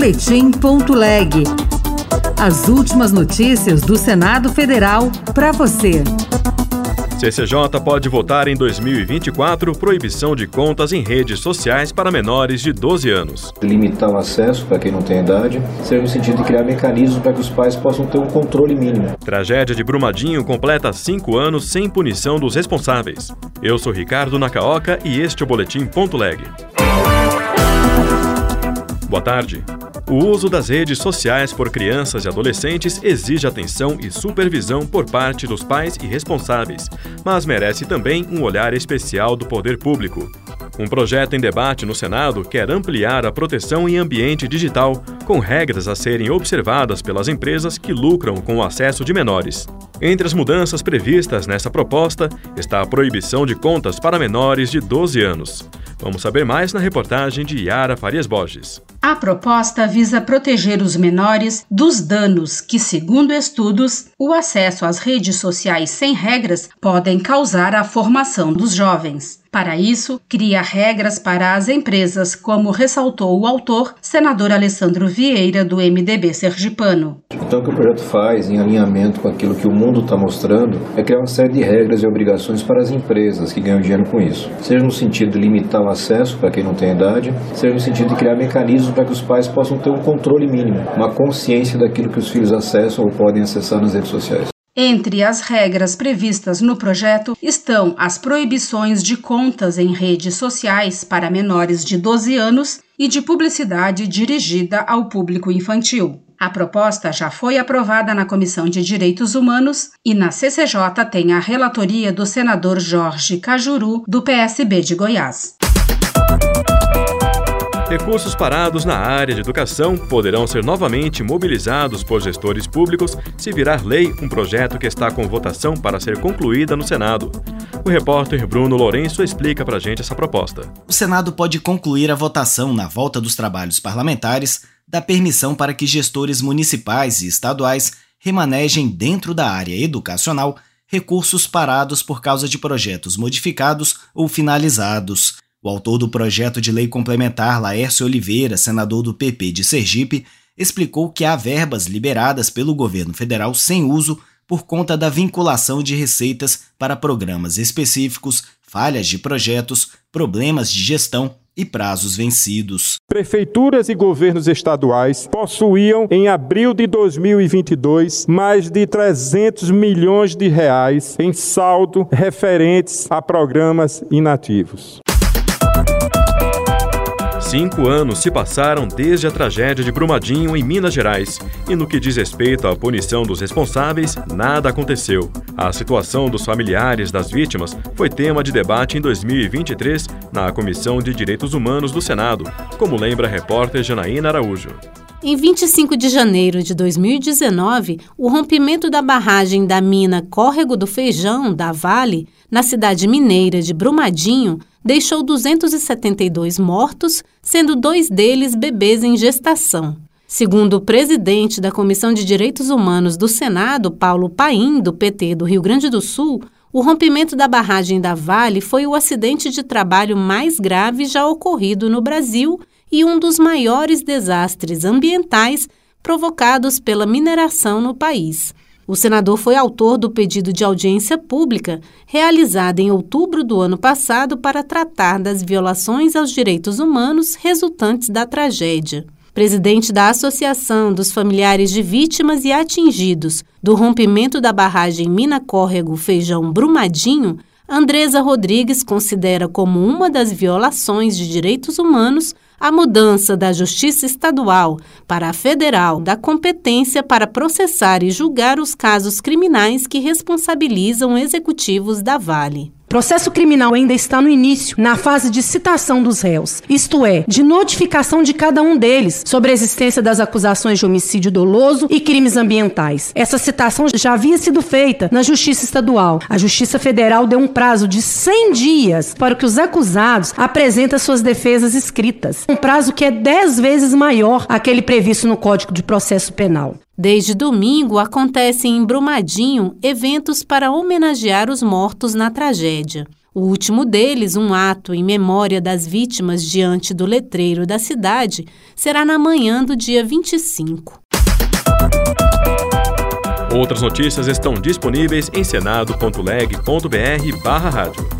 Boletim.leg. As últimas notícias do Senado Federal para você. CCJ pode votar em 2024 proibição de contas em redes sociais para menores de 12 anos. Limitar o acesso para quem não tem idade, seja no sentido de criar mecanismos para que os pais possam ter um controle mínimo. Tragédia de Brumadinho completa cinco anos sem punição dos responsáveis. Eu sou Ricardo Nakaoka e este é o Boletim Ponto Leg. Boa tarde. O uso das redes sociais por crianças e adolescentes exige atenção e supervisão por parte dos pais e responsáveis, mas merece também um olhar especial do poder público. Um projeto em debate no Senado quer ampliar a proteção em ambiente digital, com regras a serem observadas pelas empresas que lucram com o acesso de menores. Entre as mudanças previstas nessa proposta está a proibição de contas para menores de 12 anos. Vamos saber mais na reportagem de Yara Farias Borges. A proposta visa proteger os menores dos danos que, segundo estudos, o acesso às redes sociais sem regras podem causar à formação dos jovens. Para isso, cria regras para as empresas, como ressaltou o autor, senador Alessandro Vieira, do MDB sergipano. Então, o que o projeto faz, em alinhamento com aquilo que o mundo está mostrando, é criar uma série de regras e obrigações para as empresas que ganham dinheiro com isso. Seja no sentido de limitar o acesso para quem não tem idade, seja no sentido de criar mecanismos para que os pais possam ter um controle mínimo, uma consciência daquilo que os filhos acessam ou podem acessar nas redes sociais. Entre as regras previstas no projeto estão as proibições de contas em redes sociais para menores de 12 anos e de publicidade dirigida ao público infantil. A proposta já foi aprovada na Comissão de Direitos Humanos e na CCJ tem a relatoria do senador Jorge Cajuru, do PSB de Goiás. Recursos parados na área de educação poderão ser novamente mobilizados por gestores públicos se virar lei um projeto que está com votação para ser concluída no Senado. O repórter Bruno Lourenço explica para a gente essa proposta. O Senado pode concluir a votação na volta dos trabalhos parlamentares da permissão para que gestores municipais e estaduais remanejem dentro da área educacional recursos parados por causa de projetos modificados ou finalizados. O autor do projeto de lei complementar, Laércio Oliveira, senador do PP de Sergipe, explicou que há verbas liberadas pelo governo federal sem uso por conta da vinculação de receitas para programas específicos, falhas de projetos, problemas de gestão e prazos vencidos. Prefeituras e governos estaduais possuíam, em abril de 2022, mais de 300 milhões de reais em saldo referentes a programas inativos. Cinco anos se passaram desde a tragédia de Brumadinho, em Minas Gerais, e no que diz respeito à punição dos responsáveis, nada aconteceu. A situação dos familiares das vítimas foi tema de debate em 2023 na Comissão de Direitos Humanos do Senado, como lembra a repórter Janaína Araújo. Em 25 de janeiro de 2019, o rompimento da barragem da mina Córrego do Feijão, da Vale, na cidade mineira de Brumadinho, deixou 272 mortos, sendo dois deles bebês em gestação. Segundo o presidente da Comissão de Direitos Humanos do Senado, Paulo Paim, do PT do Rio Grande do Sul, o rompimento da barragem da Vale foi o acidente de trabalho mais grave já ocorrido no Brasil e um dos maiores desastres ambientais provocados pela mineração no país. O senador foi autor do pedido de audiência pública realizada em outubro do ano passado para tratar das violações aos direitos humanos resultantes da tragédia. Presidente da Associação dos Familiares de Vítimas e Atingidos do rompimento da barragem Mina Córrego Feijão Brumadinho, Andresa Rodrigues considera como uma das violações de direitos humanos a mudança da Justiça Estadual para a Federal da competência para processar e julgar os casos criminais que responsabilizam executivos da Vale processo criminal ainda está no início, na fase de citação dos réus, isto é, de notificação de cada um deles sobre a existência das acusações de homicídio doloso e crimes ambientais. Essa citação já havia sido feita na Justiça Estadual. A Justiça Federal deu um prazo de 100 dias para que os acusados apresentem suas defesas escritas, um prazo que é 10 vezes maior aquele previsto no Código de Processo Penal. Desde domingo acontecem em Brumadinho eventos para homenagear os mortos na tragédia. O último deles, um ato em memória das vítimas diante do letreiro da cidade, será na manhã do dia 25. Outras notícias estão disponíveis em senado.leg.br/rádio.